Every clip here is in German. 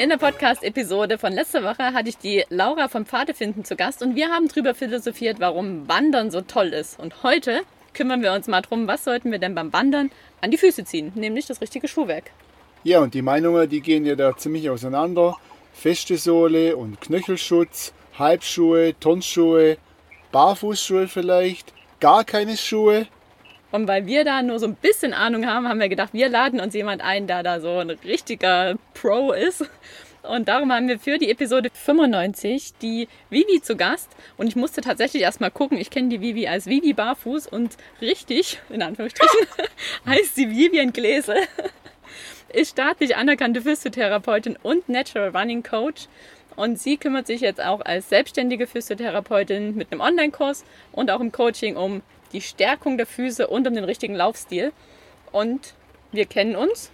In der Podcast-Episode von letzter Woche hatte ich die Laura vom Pfadefinden zu Gast und wir haben darüber philosophiert, warum Wandern so toll ist. Und heute kümmern wir uns mal darum, was sollten wir denn beim Wandern an die Füße ziehen, nämlich das richtige Schuhwerk. Ja, und die Meinungen, die gehen ja da ziemlich auseinander. Feste Sohle und Knöchelschutz, Halbschuhe, Turnschuhe, Barfußschuhe vielleicht, gar keine Schuhe. Und weil wir da nur so ein bisschen Ahnung haben, haben wir gedacht, wir laden uns jemand ein, der da so ein richtiger Pro ist. Und darum haben wir für die Episode 95 die Vivi zu Gast. Und ich musste tatsächlich erstmal gucken. Ich kenne die Vivi als Vivi Barfuß und richtig, in Anführungsstrichen, heißt sie Vivian Gläse ist staatlich anerkannte Physiotherapeutin und Natural Running Coach. Und sie kümmert sich jetzt auch als selbstständige Physiotherapeutin mit einem Online-Kurs und auch im Coaching um die Stärkung der Füße und um den richtigen Laufstil. Und wir kennen uns.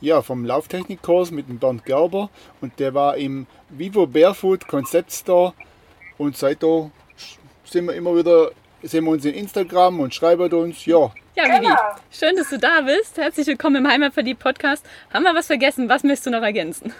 Ja, vom Lauftechnikkurs mit dem Bernd Gerber. Und der war im Vivo Barefoot Concept Store. Und seitdem sind wir immer wieder, sehen wir uns in Instagram und schreiben uns. Ja, ja, Vivi, genau. schön, dass du da bist. Herzlich willkommen im Heimatverliebt-Podcast. Haben wir was vergessen? Was möchtest du noch ergänzen?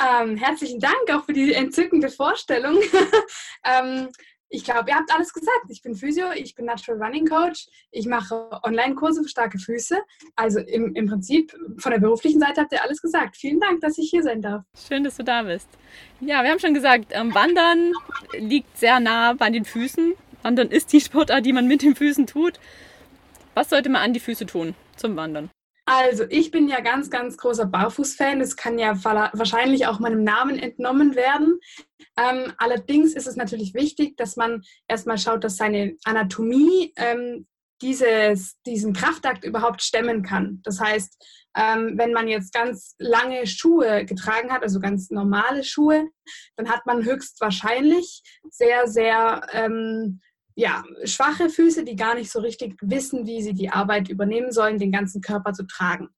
Ähm, herzlichen Dank auch für die entzückende Vorstellung. ähm, ich glaube, ihr habt alles gesagt. Ich bin Physio, ich bin Natural Running Coach, ich mache Online-Kurse für starke Füße. Also im, im Prinzip von der beruflichen Seite habt ihr alles gesagt. Vielen Dank, dass ich hier sein darf. Schön, dass du da bist. Ja, wir haben schon gesagt, ähm, Wandern liegt sehr nah bei den Füßen. Wandern ist die Sportart, die man mit den Füßen tut. Was sollte man an die Füße tun zum Wandern? Also, ich bin ja ganz, ganz großer Barfuß-Fan. Das kann ja wahrscheinlich auch meinem Namen entnommen werden. Ähm, allerdings ist es natürlich wichtig, dass man erstmal schaut, dass seine Anatomie ähm, dieses, diesen Kraftakt überhaupt stemmen kann. Das heißt, ähm, wenn man jetzt ganz lange Schuhe getragen hat, also ganz normale Schuhe, dann hat man höchstwahrscheinlich sehr, sehr ähm, ja, schwache Füße, die gar nicht so richtig wissen, wie sie die Arbeit übernehmen sollen, den ganzen Körper zu tragen.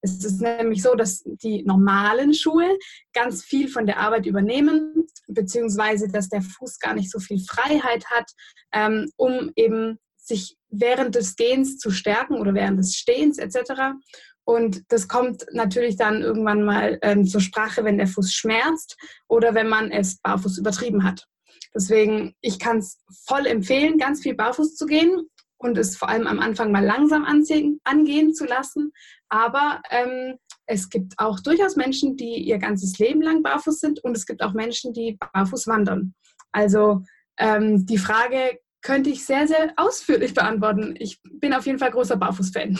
Es ist nämlich so, dass die normalen Schuhe ganz viel von der Arbeit übernehmen, beziehungsweise dass der Fuß gar nicht so viel Freiheit hat, ähm, um eben sich während des Gehens zu stärken oder während des Stehens etc. Und das kommt natürlich dann irgendwann mal ähm, zur Sprache, wenn der Fuß schmerzt oder wenn man es barfuß übertrieben hat. Deswegen, ich kann es voll empfehlen, ganz viel barfuß zu gehen und es vor allem am Anfang mal langsam anziehen, angehen zu lassen. Aber ähm, es gibt auch durchaus Menschen, die ihr ganzes Leben lang barfuß sind und es gibt auch Menschen, die barfuß wandern. Also ähm, die Frage könnte ich sehr, sehr ausführlich beantworten. Ich bin auf jeden Fall großer Barfuß-Fan.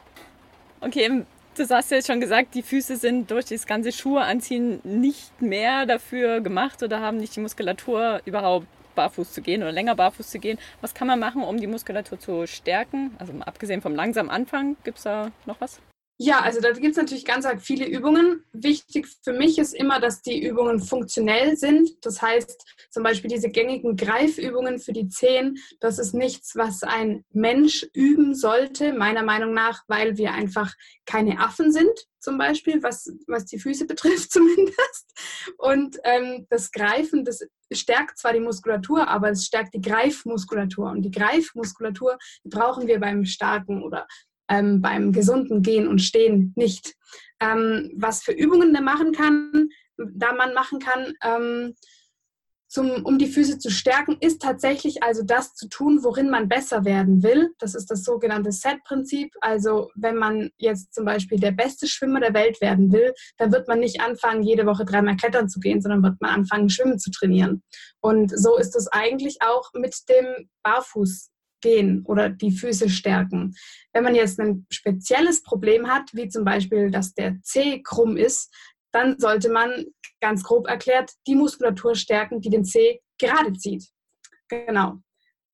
okay, du hast ja schon gesagt, die Füße sind durch das ganze Schuhe anziehen nicht mehr dafür gemacht oder haben nicht die Muskulatur überhaupt barfuß zu gehen oder länger barfuß zu gehen. Was kann man machen, um die Muskulatur zu stärken? Also abgesehen vom langsamen Anfang, gibt es da noch was? Ja, also da gibt es natürlich ganz viele Übungen. Wichtig für mich ist immer, dass die Übungen funktionell sind. Das heißt, zum Beispiel diese gängigen Greifübungen für die Zehen, das ist nichts, was ein Mensch üben sollte, meiner Meinung nach, weil wir einfach keine Affen sind, zum Beispiel, was, was die Füße betrifft zumindest. Und ähm, das Greifen, das stärkt zwar die Muskulatur, aber es stärkt die Greifmuskulatur. Und die Greifmuskulatur brauchen wir beim starken oder ähm, beim gesunden Gehen und Stehen nicht. Ähm, was für Übungen der machen kann, da man machen kann, ähm, zum, um die Füße zu stärken, ist tatsächlich also das zu tun, worin man besser werden will. Das ist das sogenannte Set-Prinzip. Also wenn man jetzt zum Beispiel der beste Schwimmer der Welt werden will, dann wird man nicht anfangen, jede Woche dreimal klettern zu gehen, sondern wird man anfangen, schwimmen zu trainieren. Und so ist es eigentlich auch mit dem Barfuß gehen oder die Füße stärken. Wenn man jetzt ein spezielles Problem hat, wie zum Beispiel, dass der Zeh krumm ist, dann sollte man ganz grob erklärt die Muskulatur stärken, die den Zeh gerade zieht. Genau.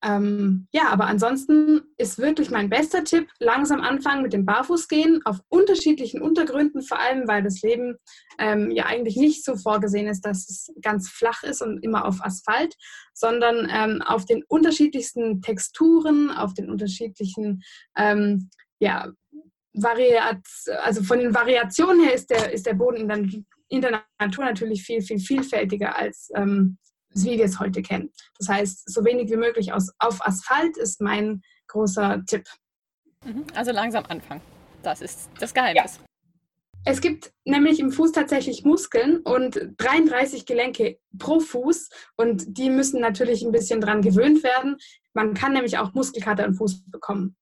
Ähm, ja, aber ansonsten ist wirklich mein bester Tipp, langsam anfangen mit dem Barfußgehen auf unterschiedlichen Untergründen, vor allem weil das Leben ähm, ja eigentlich nicht so vorgesehen ist, dass es ganz flach ist und immer auf Asphalt, sondern ähm, auf den unterschiedlichsten Texturen, auf den unterschiedlichen, ähm, ja, Variat, also von den Variationen her ist der, ist der Boden in der, in der Natur natürlich viel, viel vielfältiger als ähm, wie wir es heute kennen. Das heißt, so wenig wie möglich aus, auf Asphalt ist mein großer Tipp. Mhm. Also langsam anfangen. Das ist das Geheimnis. Ja. Es gibt nämlich im Fuß tatsächlich Muskeln und 33 Gelenke pro Fuß und die müssen natürlich ein bisschen dran gewöhnt werden. Man kann nämlich auch Muskelkater im Fuß bekommen.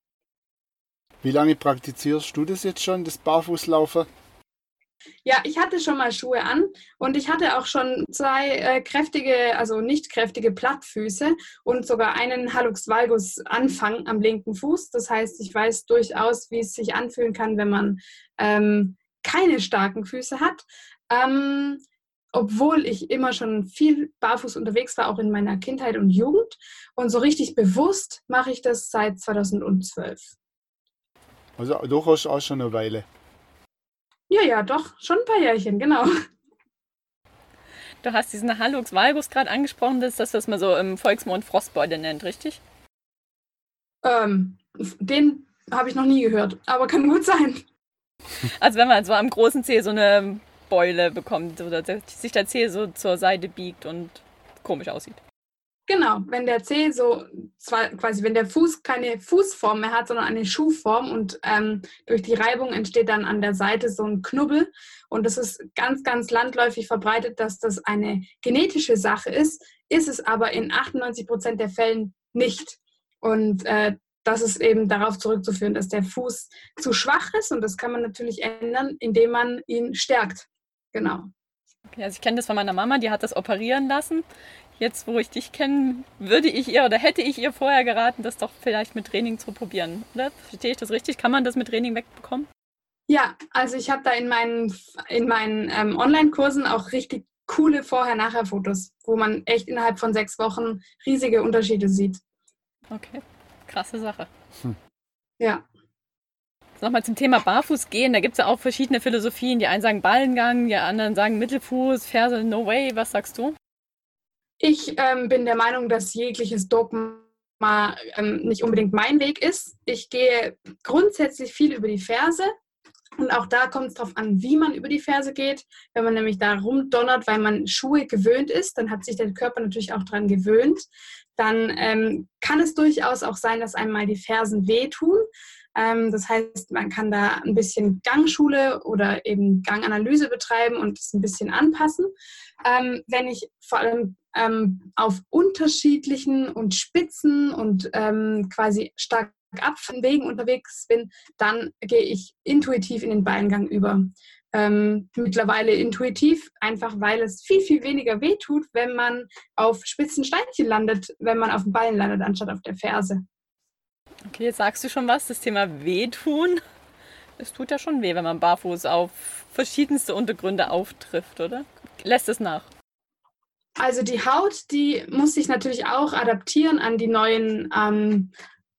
Wie lange praktizierst du das jetzt schon, das Barfußlaufen? Ja, ich hatte schon mal Schuhe an und ich hatte auch schon zwei äh, kräftige, also nicht kräftige Plattfüße und sogar einen Hallux valgus Anfang am linken Fuß. Das heißt, ich weiß durchaus, wie es sich anfühlen kann, wenn man ähm, keine starken Füße hat. Ähm, obwohl ich immer schon viel barfuß unterwegs war, auch in meiner Kindheit und Jugend. Und so richtig bewusst mache ich das seit 2012. Also durchaus auch schon eine Weile. Ja, ja, doch, schon ein paar Jährchen, genau. Du hast diesen Hallux valgus gerade angesprochen, das ist das, was man so im Volksmund Frostbeule nennt, richtig? Ähm, den habe ich noch nie gehört, aber kann gut sein. Also wenn man so am großen Zeh so eine Beule bekommt oder sich der Zeh so zur Seite biegt und komisch aussieht. Genau, wenn der Zeh so, zwar quasi, wenn der Fuß keine Fußform mehr hat, sondern eine Schuhform und ähm, durch die Reibung entsteht dann an der Seite so ein Knubbel. Und das ist ganz, ganz landläufig verbreitet, dass das eine genetische Sache ist, ist es aber in 98 Prozent der Fällen nicht. Und äh, das ist eben darauf zurückzuführen, dass der Fuß zu schwach ist und das kann man natürlich ändern, indem man ihn stärkt. Genau. Okay, also ich kenne das von meiner Mama, die hat das operieren lassen jetzt wo ich dich kenne, würde ich ihr oder hätte ich ihr vorher geraten, das doch vielleicht mit Training zu probieren, oder? Verstehe ich das richtig? Kann man das mit Training wegbekommen? Ja, also ich habe da in meinen, in meinen ähm, Online-Kursen auch richtig coole Vorher-Nachher-Fotos, wo man echt innerhalb von sechs Wochen riesige Unterschiede sieht. Okay, krasse Sache. Hm. Ja. Nochmal zum Thema Barfuß gehen. Da gibt es ja auch verschiedene Philosophien. Die einen sagen Ballengang, die anderen sagen Mittelfuß, Ferse, No Way. Was sagst du? Ich ähm, bin der Meinung, dass jegliches Dogma ähm, nicht unbedingt mein Weg ist. Ich gehe grundsätzlich viel über die Ferse. Und auch da kommt es darauf an, wie man über die Ferse geht. Wenn man nämlich da rumdonnert, weil man Schuhe gewöhnt ist, dann hat sich der Körper natürlich auch daran gewöhnt. Dann ähm, kann es durchaus auch sein, dass einmal die Fersen wehtun. Ähm, das heißt, man kann da ein bisschen Gangschule oder eben Ganganalyse betreiben und es ein bisschen anpassen. Ähm, wenn ich vor allem ähm, auf unterschiedlichen und spitzen und ähm, quasi stark ab von Wegen unterwegs bin, dann gehe ich intuitiv in den Beingang über. Ähm, mittlerweile intuitiv, einfach weil es viel, viel weniger wehtut, wenn man auf spitzen Steinchen landet, wenn man auf dem Bein landet, anstatt auf der Ferse. Okay, jetzt sagst du schon was, das Thema Wehtun. Es tut ja schon weh, wenn man barfuß auf verschiedenste Untergründe auftrifft, oder? Lässt es nach? Also die Haut, die muss sich natürlich auch adaptieren an die neuen ähm,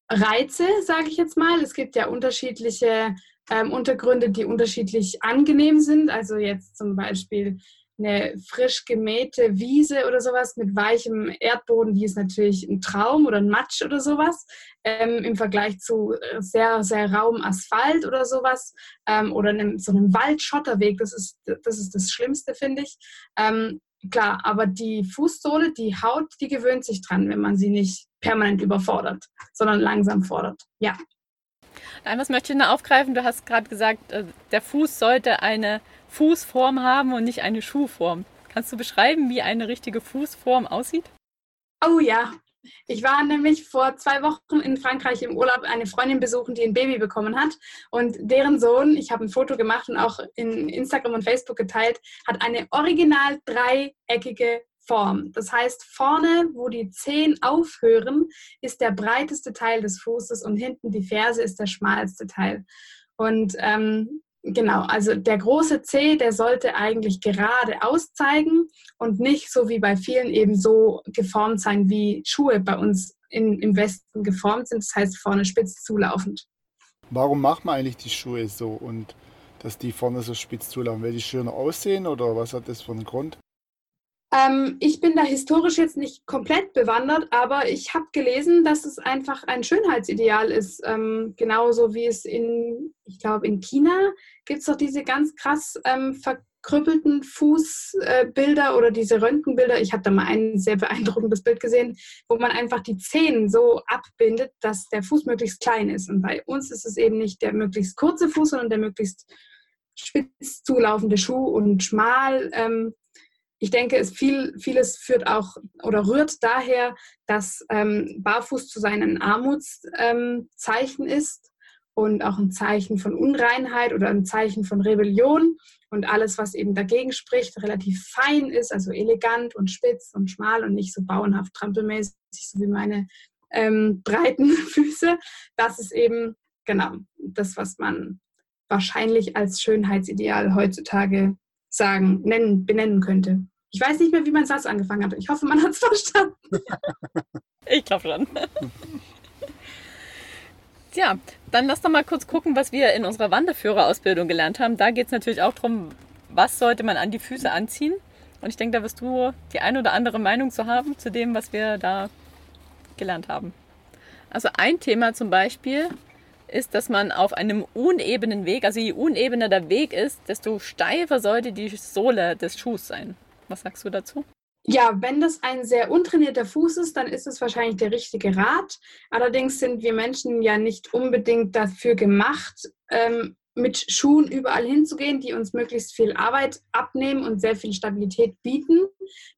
Reize, sage ich jetzt mal. Es gibt ja unterschiedliche ähm, Untergründe, die unterschiedlich angenehm sind. Also jetzt zum Beispiel eine frisch gemähte Wiese oder sowas mit weichem Erdboden, die ist natürlich ein Traum oder ein Matsch oder sowas. Ähm, Im Vergleich zu äh, sehr, sehr rauem Asphalt oder sowas ähm, oder einem, so einem Waldschotterweg, das ist, das ist das Schlimmste, finde ich. Ähm, klar, aber die Fußsohle, die Haut, die gewöhnt sich dran, wenn man sie nicht permanent überfordert, sondern langsam fordert. Ja. Was möchte ich noch aufgreifen? Du hast gerade gesagt, äh, der Fuß sollte eine Fußform haben und nicht eine Schuhform. Kannst du beschreiben, wie eine richtige Fußform aussieht? Oh ja, ich war nämlich vor zwei Wochen in Frankreich im Urlaub eine Freundin besuchen, die ein Baby bekommen hat. Und deren Sohn, ich habe ein Foto gemacht und auch in Instagram und Facebook geteilt, hat eine original dreieckige Form. Das heißt, vorne, wo die Zehen aufhören, ist der breiteste Teil des Fußes und hinten die Ferse ist der schmalste Teil. Und ähm, Genau, also der große C, der sollte eigentlich gerade auszeigen und nicht so wie bei vielen eben so geformt sein, wie Schuhe bei uns in, im Westen geformt sind, das heißt vorne spitz zulaufend. Warum macht man eigentlich die Schuhe so und dass die vorne so spitz zulaufen? Weil die schöner aussehen oder was hat das für einen Grund? Ähm, ich bin da historisch jetzt nicht komplett bewandert, aber ich habe gelesen, dass es einfach ein Schönheitsideal ist. Ähm, genauso wie es in, ich glaube, in China gibt es doch diese ganz krass ähm, verkrüppelten Fußbilder äh, oder diese Röntgenbilder. Ich habe da mal ein sehr beeindruckendes Bild gesehen, wo man einfach die Zehen so abbindet, dass der Fuß möglichst klein ist. Und bei uns ist es eben nicht der möglichst kurze Fuß, sondern der möglichst spitz zulaufende Schuh und schmal. Ähm, ich denke, es viel, vieles führt auch oder rührt daher, dass ähm, Barfuß zu seinen Armutszeichen ähm, ist und auch ein Zeichen von Unreinheit oder ein Zeichen von Rebellion und alles, was eben dagegen spricht, relativ fein ist, also elegant und spitz und schmal und nicht so bauernhaft trampelmäßig, so wie meine ähm, breiten Füße. Das ist eben genau das, was man wahrscheinlich als Schönheitsideal heutzutage sagen, nennen, benennen könnte. Ich weiß nicht mehr, wie mein Satz angefangen hat. Ich hoffe, man hat es verstanden. ich glaube schon. Tja, dann lass doch mal kurz gucken, was wir in unserer Wanderführerausbildung gelernt haben. Da geht es natürlich auch darum, was sollte man an die Füße anziehen. Und ich denke, da wirst du die ein oder andere Meinung zu haben, zu dem, was wir da gelernt haben. Also ein Thema zum Beispiel ist, dass man auf einem unebenen Weg, also je unebener der Weg ist, desto steifer sollte die Sohle des Schuhs sein. Was sagst du dazu? Ja, wenn das ein sehr untrainierter Fuß ist, dann ist es wahrscheinlich der richtige Rat. Allerdings sind wir Menschen ja nicht unbedingt dafür gemacht, ähm, mit Schuhen überall hinzugehen, die uns möglichst viel Arbeit abnehmen und sehr viel Stabilität bieten.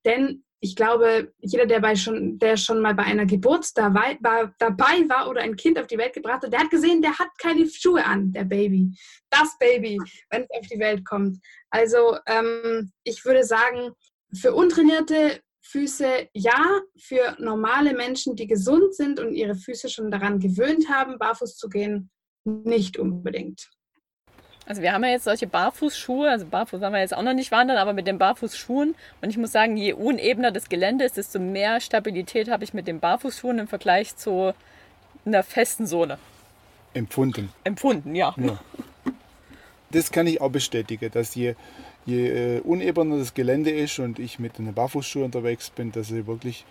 Denn ich glaube, jeder, der, bei schon, der schon mal bei einer Geburt dabei war, dabei war oder ein Kind auf die Welt gebracht hat, der hat gesehen, der hat keine Schuhe an, der Baby. Das Baby, wenn es auf die Welt kommt. Also ähm, ich würde sagen, für untrainierte Füße ja, für normale Menschen, die gesund sind und ihre Füße schon daran gewöhnt haben, barfuß zu gehen, nicht unbedingt. Also wir haben ja jetzt solche Barfußschuhe, also barfuß haben wir jetzt auch noch nicht wandern, aber mit den Barfußschuhen. Und ich muss sagen, je unebener das Gelände ist, desto mehr Stabilität habe ich mit den Barfußschuhen im Vergleich zu einer festen Sohle. Empfunden. Empfunden, ja. ja. Das kann ich auch bestätigen, dass je, je äh, unebener das Gelände ist und ich mit einem Barfußschuh unterwegs bin, dass ich wirklich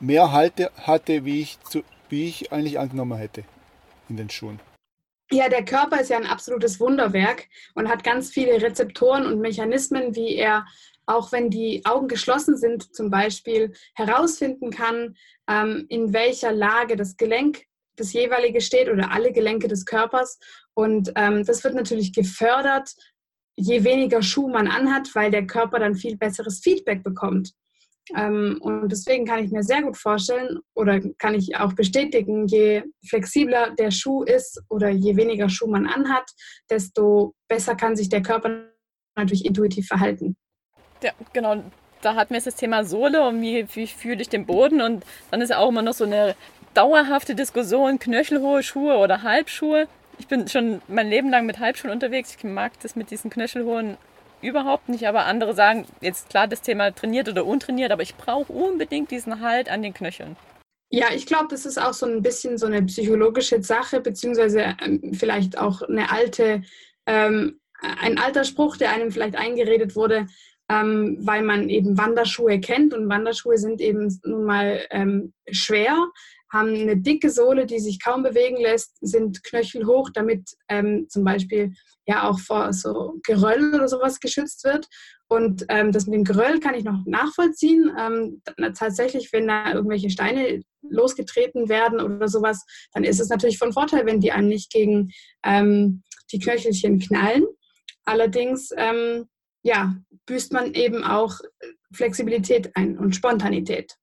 mehr Halte hatte, wie ich, zu, wie ich eigentlich angenommen hätte in den Schuhen. Ja, der Körper ist ja ein absolutes Wunderwerk und hat ganz viele Rezeptoren und Mechanismen, wie er, auch wenn die Augen geschlossen sind, zum Beispiel herausfinden kann, ähm, in welcher Lage das Gelenk das jeweilige steht oder alle Gelenke des Körpers. Und ähm, das wird natürlich gefördert, je weniger Schuh man anhat, weil der Körper dann viel besseres Feedback bekommt. Ähm, und deswegen kann ich mir sehr gut vorstellen oder kann ich auch bestätigen, je flexibler der Schuh ist oder je weniger Schuh man anhat, desto besser kann sich der Körper natürlich intuitiv verhalten. Ja, genau. Da hatten wir jetzt das Thema Sohle und wie, wie fühle ich den Boden. Und dann ist ja auch immer noch so eine dauerhafte Diskussion, knöchelhohe Schuhe oder Halbschuhe. Ich bin schon mein Leben lang mit Halbschuhen unterwegs. Ich mag das mit diesen knöchelhohen überhaupt nicht, aber andere sagen, jetzt klar das Thema trainiert oder untrainiert, aber ich brauche unbedingt diesen Halt an den Knöcheln. Ja, ich glaube, das ist auch so ein bisschen so eine psychologische Sache, beziehungsweise ähm, vielleicht auch eine alte, ähm, ein alter Spruch, der einem vielleicht eingeredet wurde, ähm, weil man eben Wanderschuhe kennt und Wanderschuhe sind eben nun mal ähm, schwer, haben eine dicke Sohle, die sich kaum bewegen lässt, sind knöchelhoch, damit ähm, zum Beispiel ja auch vor so Geröll oder sowas geschützt wird. Und ähm, das mit dem Geröll kann ich noch nachvollziehen. Ähm, tatsächlich, wenn da irgendwelche Steine losgetreten werden oder sowas, dann ist es natürlich von Vorteil, wenn die einem nicht gegen ähm, die Knöchelchen knallen. Allerdings, ähm, ja, büßt man eben auch Flexibilität ein und Spontanität.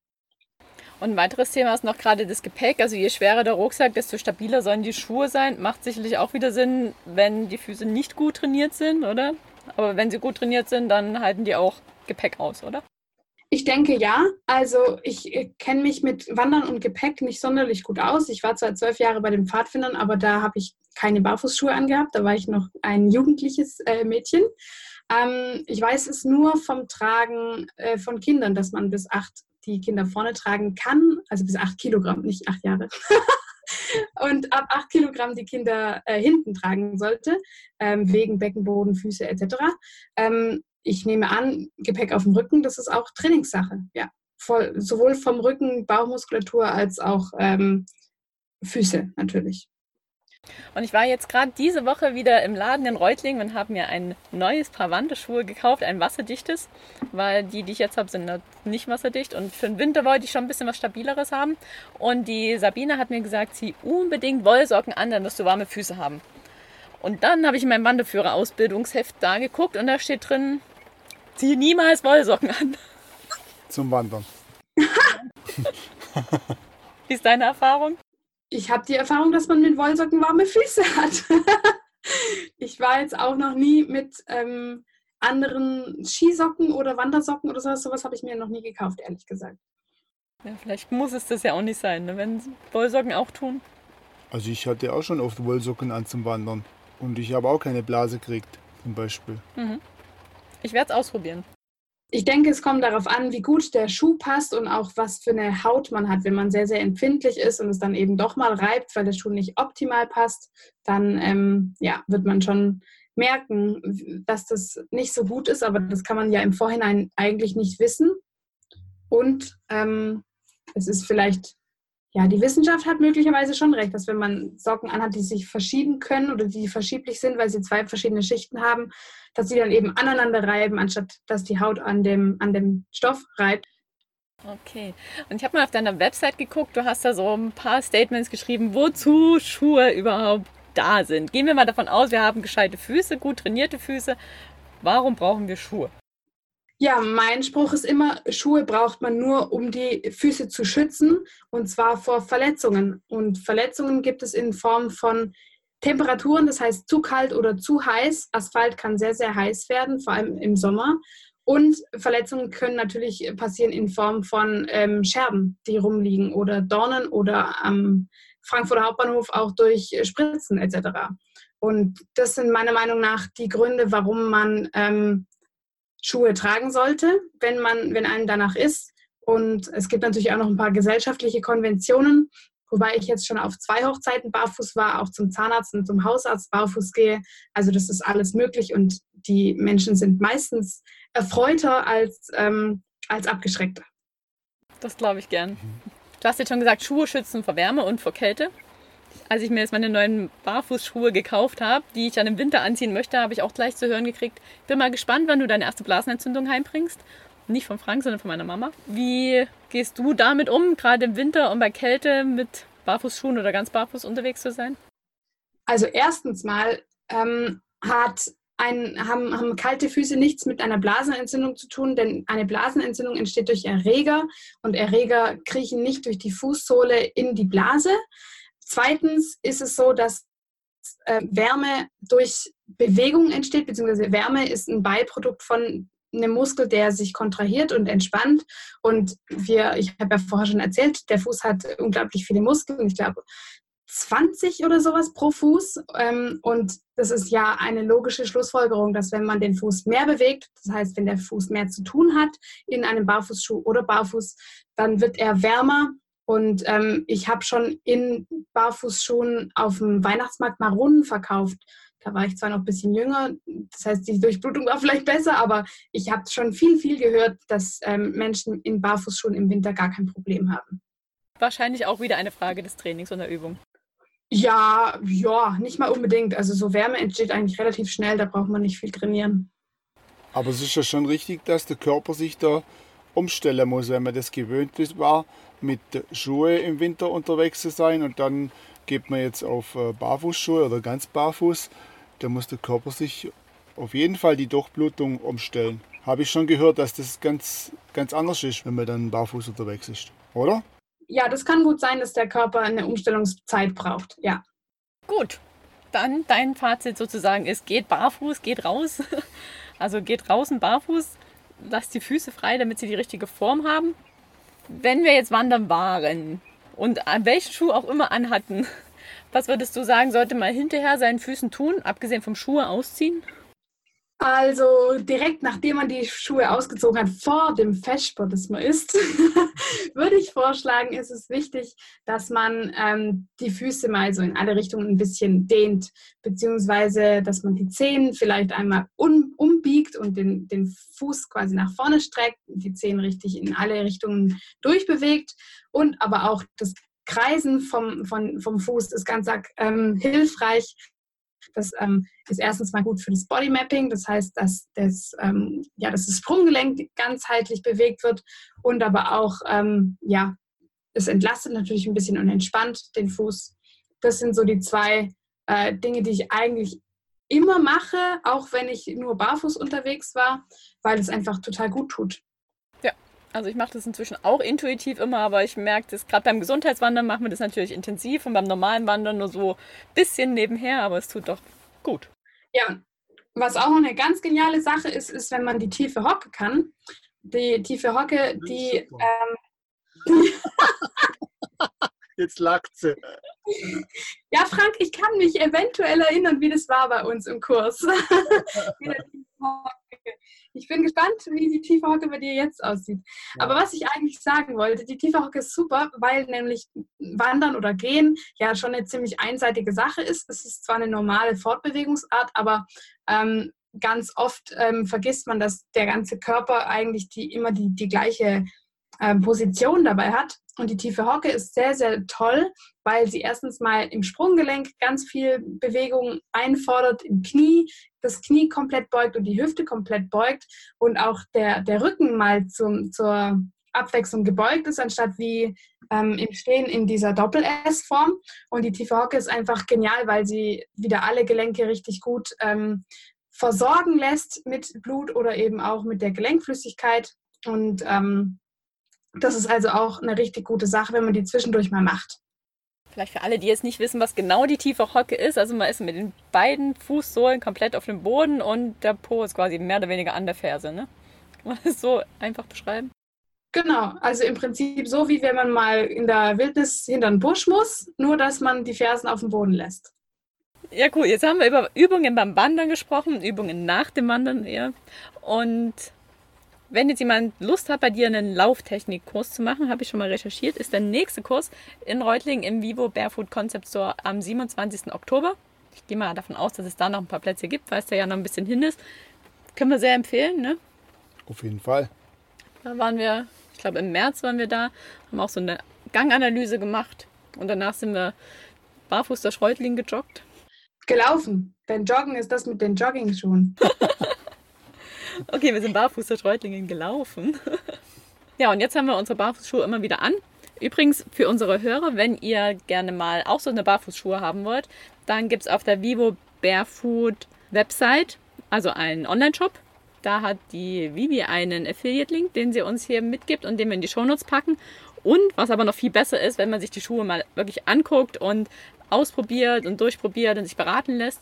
Und ein weiteres Thema ist noch gerade das Gepäck. Also je schwerer der Rucksack, desto stabiler sollen die Schuhe sein. Macht sicherlich auch wieder Sinn, wenn die Füße nicht gut trainiert sind, oder? Aber wenn sie gut trainiert sind, dann halten die auch Gepäck aus, oder? Ich denke ja. Also ich äh, kenne mich mit Wandern und Gepäck nicht sonderlich gut aus. Ich war zwar zwölf Jahre bei den Pfadfindern, aber da habe ich keine Barfußschuhe angehabt. Da war ich noch ein jugendliches äh, Mädchen. Ähm, ich weiß es nur vom Tragen äh, von Kindern, dass man bis acht die Kinder vorne tragen kann, also bis acht Kilogramm, nicht acht Jahre. und ab acht Kilogramm die Kinder äh, hinten tragen sollte, ähm, wegen Beckenboden, Füße etc. Ähm, ich nehme an, Gepäck auf dem Rücken, das ist auch Trainingssache. Ja, Voll, sowohl vom Rücken, Bauchmuskulatur als auch ähm, Füße natürlich. Und ich war jetzt gerade diese Woche wieder im Laden in Reutlingen und habe mir ein neues Paar Wanderschuhe gekauft, ein wasserdichtes, weil die, die ich jetzt habe, sind nicht wasserdicht. Und für den Winter wollte ich schon ein bisschen was Stabileres haben. Und die Sabine hat mir gesagt, zieh unbedingt Wollsocken an, dann wirst du warme Füße haben. Und dann habe ich in meinem Wanderführer-Ausbildungsheft da geguckt und da steht drin, zieh niemals Wollsocken an. Zum Wandern. Wie ist deine Erfahrung? Ich habe die Erfahrung, dass man mit Wollsocken warme Füße hat. ich war jetzt auch noch nie mit ähm, anderen Skisocken oder Wandersocken oder sowas. Sowas habe ich mir noch nie gekauft, ehrlich gesagt. Ja, vielleicht muss es das ja auch nicht sein, ne? wenn Wollsocken auch tun. Also ich hatte auch schon oft Wollsocken an zum Wandern. Und ich habe auch keine Blase gekriegt, zum Beispiel. Mhm. Ich werde es ausprobieren. Ich denke, es kommt darauf an, wie gut der Schuh passt und auch was für eine Haut man hat. Wenn man sehr, sehr empfindlich ist und es dann eben doch mal reibt, weil der Schuh nicht optimal passt, dann ähm, ja, wird man schon merken, dass das nicht so gut ist. Aber das kann man ja im Vorhinein eigentlich nicht wissen. Und ähm, es ist vielleicht ja, die Wissenschaft hat möglicherweise schon recht, dass wenn man Socken anhat, die sich verschieben können oder die verschieblich sind, weil sie zwei verschiedene Schichten haben, dass sie dann eben aneinander reiben, anstatt dass die Haut an dem, an dem Stoff reibt. Okay. Und ich habe mal auf deiner Website geguckt, du hast da so ein paar Statements geschrieben, wozu Schuhe überhaupt da sind. Gehen wir mal davon aus, wir haben gescheite Füße, gut trainierte Füße. Warum brauchen wir Schuhe? Ja, mein Spruch ist immer, Schuhe braucht man nur, um die Füße zu schützen, und zwar vor Verletzungen. Und Verletzungen gibt es in Form von Temperaturen, das heißt zu kalt oder zu heiß. Asphalt kann sehr, sehr heiß werden, vor allem im Sommer. Und Verletzungen können natürlich passieren in Form von ähm, Scherben, die rumliegen oder Dornen oder am Frankfurter Hauptbahnhof auch durch Spritzen etc. Und das sind meiner Meinung nach die Gründe, warum man ähm, Schuhe tragen sollte, wenn man, wenn einem danach ist. Und es gibt natürlich auch noch ein paar gesellschaftliche Konventionen, wobei ich jetzt schon auf zwei Hochzeiten barfuß war, auch zum Zahnarzt und zum Hausarzt barfuß gehe. Also das ist alles möglich und die Menschen sind meistens erfreuter als, ähm, als abgeschreckter. Das glaube ich gern. Du hast jetzt schon gesagt, Schuhe schützen vor Wärme und vor Kälte als ich mir jetzt meine neuen Barfußschuhe gekauft habe, die ich dann im Winter anziehen möchte, habe ich auch gleich zu hören gekriegt. Bin mal gespannt, wann du deine erste Blasenentzündung heimbringst. Nicht von Frank, sondern von meiner Mama. Wie gehst du damit um, gerade im Winter und bei Kälte mit Barfußschuhen oder ganz barfuß unterwegs zu sein? Also erstens mal ähm, hat ein, haben, haben kalte Füße nichts mit einer Blasenentzündung zu tun, denn eine Blasenentzündung entsteht durch Erreger und Erreger kriechen nicht durch die Fußsohle in die Blase, Zweitens ist es so, dass äh, Wärme durch Bewegung entsteht, beziehungsweise Wärme ist ein Beiprodukt von einem Muskel, der sich kontrahiert und entspannt. Und wir, ich habe ja vorher schon erzählt, der Fuß hat unglaublich viele Muskeln. Ich glaube, 20 oder sowas pro Fuß. Ähm, und das ist ja eine logische Schlussfolgerung, dass wenn man den Fuß mehr bewegt, das heißt, wenn der Fuß mehr zu tun hat in einem Barfußschuh oder Barfuß, dann wird er wärmer und ähm, ich habe schon in Barfußschuhen auf dem Weihnachtsmarkt Maronen verkauft. Da war ich zwar noch ein bisschen jünger, das heißt, die Durchblutung war vielleicht besser, aber ich habe schon viel, viel gehört, dass ähm, Menschen in Barfußschuhen im Winter gar kein Problem haben. Wahrscheinlich auch wieder eine Frage des Trainings und der Übung. Ja, ja, nicht mal unbedingt. Also so Wärme entsteht eigentlich relativ schnell, da braucht man nicht viel trainieren. Aber es ist ja schon richtig, dass der Körper sich da umstellen muss, wenn man das gewöhnt war, mit Schuhe im Winter unterwegs zu sein und dann geht man jetzt auf äh, Barfußschuhe oder ganz barfuß, da muss der Körper sich auf jeden Fall die Durchblutung umstellen. Habe ich schon gehört, dass das ganz, ganz anders ist, wenn man dann barfuß unterwegs ist, oder? Ja, das kann gut sein, dass der Körper eine Umstellungszeit braucht, ja. Gut, dann dein Fazit sozusagen ist, geht barfuß, geht raus. Also geht draußen barfuß, lasst die Füße frei, damit sie die richtige Form haben wenn wir jetzt wandern waren und welchen Schuh auch immer anhatten, was würdest du sagen, sollte man hinterher seinen Füßen tun, abgesehen vom Schuhe ausziehen? Also direkt nachdem man die Schuhe ausgezogen hat, vor dem Festsport, das man isst, würde ich vorschlagen, ist es wichtig, dass man ähm, die Füße mal so in alle Richtungen ein bisschen dehnt, beziehungsweise dass man die Zehen vielleicht einmal um, umbiegt und den, den Fuß quasi nach vorne streckt, die Zehen richtig in alle Richtungen durchbewegt. Und aber auch das Kreisen vom, vom, vom Fuß ist ganz ähm, hilfreich, das ähm, ist erstens mal gut für das Bodymapping, das heißt, dass das, ähm, ja, dass das Sprunggelenk ganzheitlich bewegt wird und aber auch, ähm, ja, es entlastet natürlich ein bisschen und entspannt den Fuß. Das sind so die zwei äh, Dinge, die ich eigentlich immer mache, auch wenn ich nur barfuß unterwegs war, weil es einfach total gut tut. Also ich mache das inzwischen auch intuitiv immer, aber ich merke das gerade beim Gesundheitswandern machen wir das natürlich intensiv und beim normalen Wandern nur so ein bisschen nebenher, aber es tut doch gut. Ja, was auch noch eine ganz geniale Sache ist, ist, wenn man die tiefe Hocke kann. Die tiefe Hocke, die... Ähm, Jetzt lacht sie. Ja, Frank, ich kann mich eventuell erinnern, wie das war bei uns im Kurs. Ich bin gespannt, wie die tiefe Hocke bei dir jetzt aussieht. Ja. Aber was ich eigentlich sagen wollte, die tiefe Hocke ist super, weil nämlich Wandern oder Gehen ja schon eine ziemlich einseitige Sache ist. Es ist zwar eine normale Fortbewegungsart, aber ähm, ganz oft ähm, vergisst man, dass der ganze Körper eigentlich die, immer die, die gleiche ähm, Position dabei hat. Und die tiefe Hocke ist sehr, sehr toll, weil sie erstens mal im Sprunggelenk ganz viel Bewegung einfordert, im Knie, das Knie komplett beugt und die Hüfte komplett beugt und auch der, der Rücken mal zum, zur Abwechslung gebeugt ist, anstatt wie ähm, im Stehen in dieser Doppel-S-Form. Und die tiefe Hocke ist einfach genial, weil sie wieder alle Gelenke richtig gut ähm, versorgen lässt mit Blut oder eben auch mit der Gelenkflüssigkeit. Und ähm, das ist also auch eine richtig gute Sache, wenn man die zwischendurch mal macht. Vielleicht für alle, die jetzt nicht wissen, was genau die tiefe Hocke ist. Also man ist mit den beiden Fußsohlen komplett auf dem Boden und der Po ist quasi mehr oder weniger an der Ferse. Ne? Kann man das so einfach beschreiben? Genau, also im Prinzip so, wie wenn man mal in der Wildnis hinter den Busch muss, nur dass man die Fersen auf dem Boden lässt. Ja, cool. Jetzt haben wir über Übungen beim Wandern gesprochen, Übungen nach dem Wandern eher. Und wenn jetzt jemand Lust hat, bei dir einen Lauftechnikkurs zu machen, habe ich schon mal recherchiert, ist der nächste Kurs in Reutlingen im Vivo Barefoot Concept Store am 27. Oktober. Ich gehe mal davon aus, dass es da noch ein paar Plätze gibt, weil es da ja noch ein bisschen hin ist. Können wir sehr empfehlen, ne? Auf jeden Fall. Da waren wir, ich glaube im März waren wir da, haben auch so eine Ganganalyse gemacht und danach sind wir barfuß durch Reutlingen gejoggt. Gelaufen, denn Joggen ist das mit den Jogging-Schuhen. Okay, wir sind barfuß durch Reutlingen gelaufen. Ja, und jetzt haben wir unsere Barfußschuhe immer wieder an. Übrigens für unsere Hörer, wenn ihr gerne mal auch so eine Barfußschuhe haben wollt, dann gibt es auf der Vivo Barefoot Website, also einen Online-Shop. Da hat die Vivi einen Affiliate-Link, den sie uns hier mitgibt und den wir in die Shownotes packen. Und was aber noch viel besser ist, wenn man sich die Schuhe mal wirklich anguckt und ausprobiert und durchprobiert und sich beraten lässt,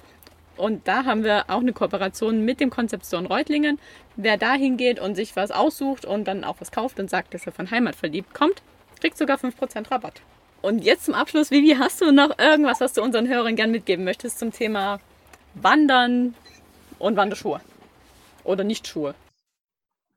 und da haben wir auch eine Kooperation mit dem Konzeption Reutlingen. Wer da hingeht und sich was aussucht und dann auch was kauft und sagt, dass er von Heimat verliebt kommt, kriegt sogar 5% Rabatt. Und jetzt zum Abschluss, Vivi, hast du noch irgendwas, was du unseren Hörern gern mitgeben möchtest zum Thema Wandern und Wanderschuhe? Oder nicht Schuhe?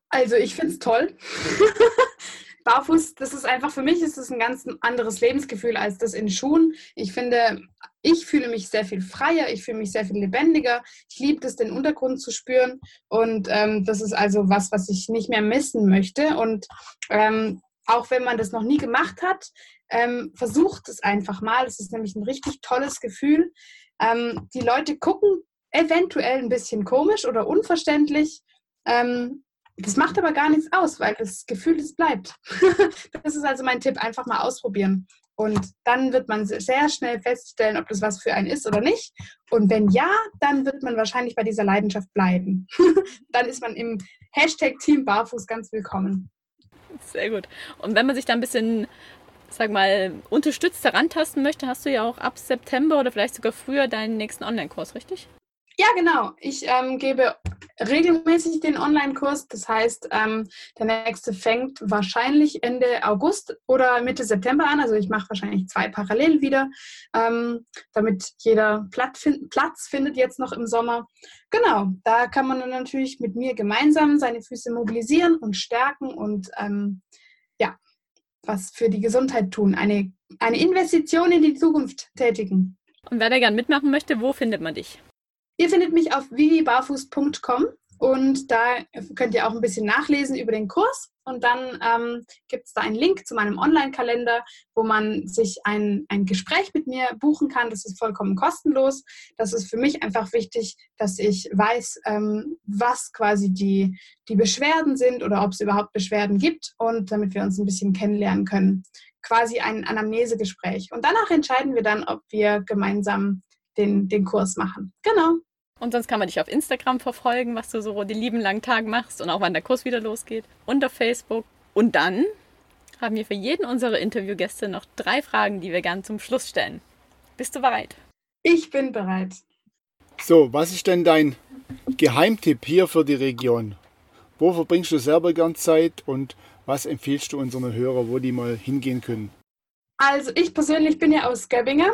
Also ich finde es toll. Barfuß, das ist einfach für mich ist es ein ganz anderes Lebensgefühl als das in Schuhen. Ich finde, ich fühle mich sehr viel freier, ich fühle mich sehr viel lebendiger. Ich liebe es, den Untergrund zu spüren. Und ähm, das ist also was, was ich nicht mehr missen möchte. Und ähm, auch wenn man das noch nie gemacht hat, ähm, versucht es einfach mal. Es ist nämlich ein richtig tolles Gefühl. Ähm, die Leute gucken eventuell ein bisschen komisch oder unverständlich. Ähm, das macht aber gar nichts aus, weil das Gefühl, es bleibt. das ist also mein Tipp, einfach mal ausprobieren. Und dann wird man sehr schnell feststellen, ob das was für einen ist oder nicht. Und wenn ja, dann wird man wahrscheinlich bei dieser Leidenschaft bleiben. dann ist man im Hashtag Team Barfuß ganz willkommen. Sehr gut. Und wenn man sich da ein bisschen, sag mal, unterstützt herantasten möchte, hast du ja auch ab September oder vielleicht sogar früher deinen nächsten Online-Kurs, richtig? Ja, genau. Ich ähm, gebe regelmäßig den Online-Kurs. Das heißt, ähm, der nächste fängt wahrscheinlich Ende August oder Mitte September an. Also ich mache wahrscheinlich zwei parallel wieder, ähm, damit jeder Platz, find, Platz findet jetzt noch im Sommer. Genau, da kann man dann natürlich mit mir gemeinsam seine Füße mobilisieren und stärken und ähm, ja, was für die Gesundheit tun. Eine, eine Investition in die Zukunft tätigen. Und wer da gern mitmachen möchte, wo findet man dich? Ihr findet mich auf vivibarfuß.com und da könnt ihr auch ein bisschen nachlesen über den Kurs. Und dann ähm, gibt es da einen Link zu meinem Online-Kalender, wo man sich ein, ein Gespräch mit mir buchen kann. Das ist vollkommen kostenlos. Das ist für mich einfach wichtig, dass ich weiß, ähm, was quasi die, die Beschwerden sind oder ob es überhaupt Beschwerden gibt und damit wir uns ein bisschen kennenlernen können. Quasi ein Anamnesegespräch. Und danach entscheiden wir dann, ob wir gemeinsam den, den Kurs machen. Genau. Und sonst kann man dich auf Instagram verfolgen, was du so die lieben langen Tage machst und auch wann der Kurs wieder losgeht. Und auf Facebook. Und dann haben wir für jeden unserer Interviewgäste noch drei Fragen, die wir gern zum Schluss stellen. Bist du bereit? Ich bin bereit. So, was ist denn dein Geheimtipp hier für die Region? Wo verbringst du selber gern Zeit und was empfiehlst du unseren Hörern, wo die mal hingehen können? Also ich persönlich bin ja aus Göbbingen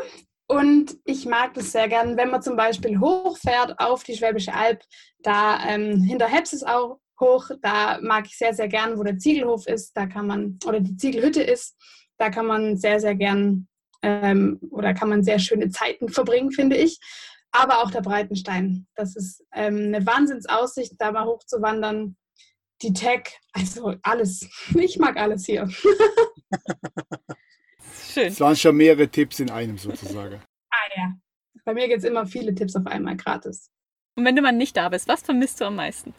und ich mag das sehr gern, wenn man zum Beispiel hochfährt auf die Schwäbische Alb, da ähm, hinter Heps ist auch hoch, da mag ich sehr, sehr gern, wo der Ziegelhof ist, da kann man, oder die Ziegelhütte ist, da kann man sehr, sehr gern ähm, oder kann man sehr schöne Zeiten verbringen, finde ich. Aber auch der Breitenstein, das ist ähm, eine Wahnsinnsaussicht, da mal hochzuwandern. Die Tech, also alles. Ich mag alles hier. Schön. Es waren schon mehrere Tipps in einem sozusagen. ah ja. Bei mir gibt es immer viele Tipps auf einmal gratis. Und wenn du mal nicht da bist, was vermisst du am meisten?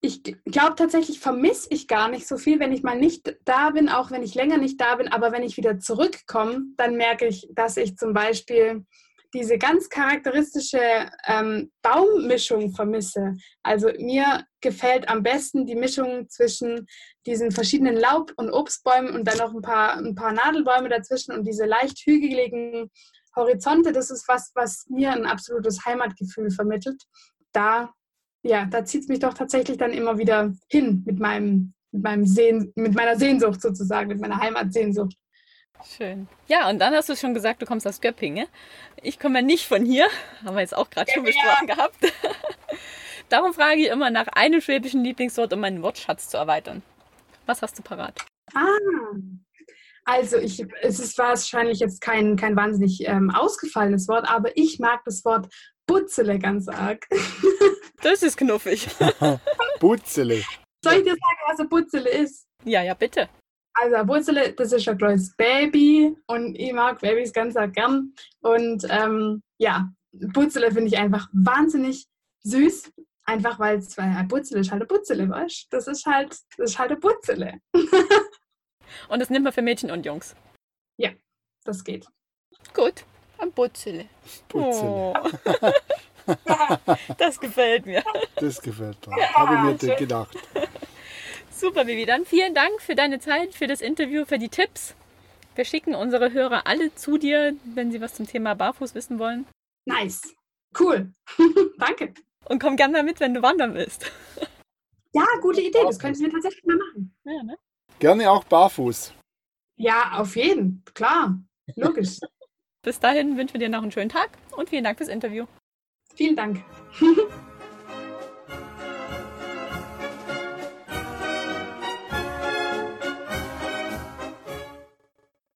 Ich glaube tatsächlich vermisse ich gar nicht so viel, wenn ich mal nicht da bin, auch wenn ich länger nicht da bin. Aber wenn ich wieder zurückkomme, dann merke ich, dass ich zum Beispiel diese ganz charakteristische ähm, Baummischung vermisse. Also mir gefällt am besten die Mischung zwischen diesen verschiedenen Laub- und Obstbäumen und dann noch ein paar, ein paar Nadelbäume dazwischen und diese leicht hügeligen Horizonte. Das ist was, was mir ein absolutes Heimatgefühl vermittelt. Da, ja, da zieht es mich doch tatsächlich dann immer wieder hin mit meinem, mit meinem Sehn, mit meiner Sehnsucht sozusagen, mit meiner Heimatsehnsucht. Schön. Ja, und dann hast du schon gesagt, du kommst aus Göppingen. Ich komme ja nicht von hier, haben wir jetzt auch gerade schon besprochen gehabt. Darum frage ich immer nach einem schwäbischen Lieblingswort, um meinen Wortschatz zu erweitern. Was hast du parat? Ah, also ich, es ist wahrscheinlich jetzt kein, kein wahnsinnig ähm, ausgefallenes Wort, aber ich mag das Wort Butzele ganz arg. Das ist knuffig. Butzele. Soll ich dir sagen, was ein Butzele ist? Ja, ja, bitte. Also Wurzele, das ist ein kleines Baby und ich mag Babys ganz gern. Und ähm, ja, Butzele finde ich einfach wahnsinnig süß. Einfach weil es, weil ein Butzele ist halt ein Butzele, weißt Das ist halt, das ist halt ein Butzele. und das nimmt man für Mädchen und Jungs? Ja, das geht. Gut, ein Butzele. Butzele. Oh. das gefällt mir. Das gefällt mir. Ja, Habe ich mir gedacht. Super, Vivi. Dann vielen Dank für deine Zeit, für das Interview, für die Tipps. Wir schicken unsere Hörer alle zu dir, wenn sie was zum Thema Barfuß wissen wollen. Nice. Cool. Danke. Und komm gerne mal mit, wenn du wandern willst. Ja, gute Idee. Das könnten wir tatsächlich mal machen. Ja, ne? Gerne auch barfuß. Ja, auf jeden. Klar. Logisch. Bis dahin wünschen wir dir noch einen schönen Tag und vielen Dank fürs Interview. Vielen Dank.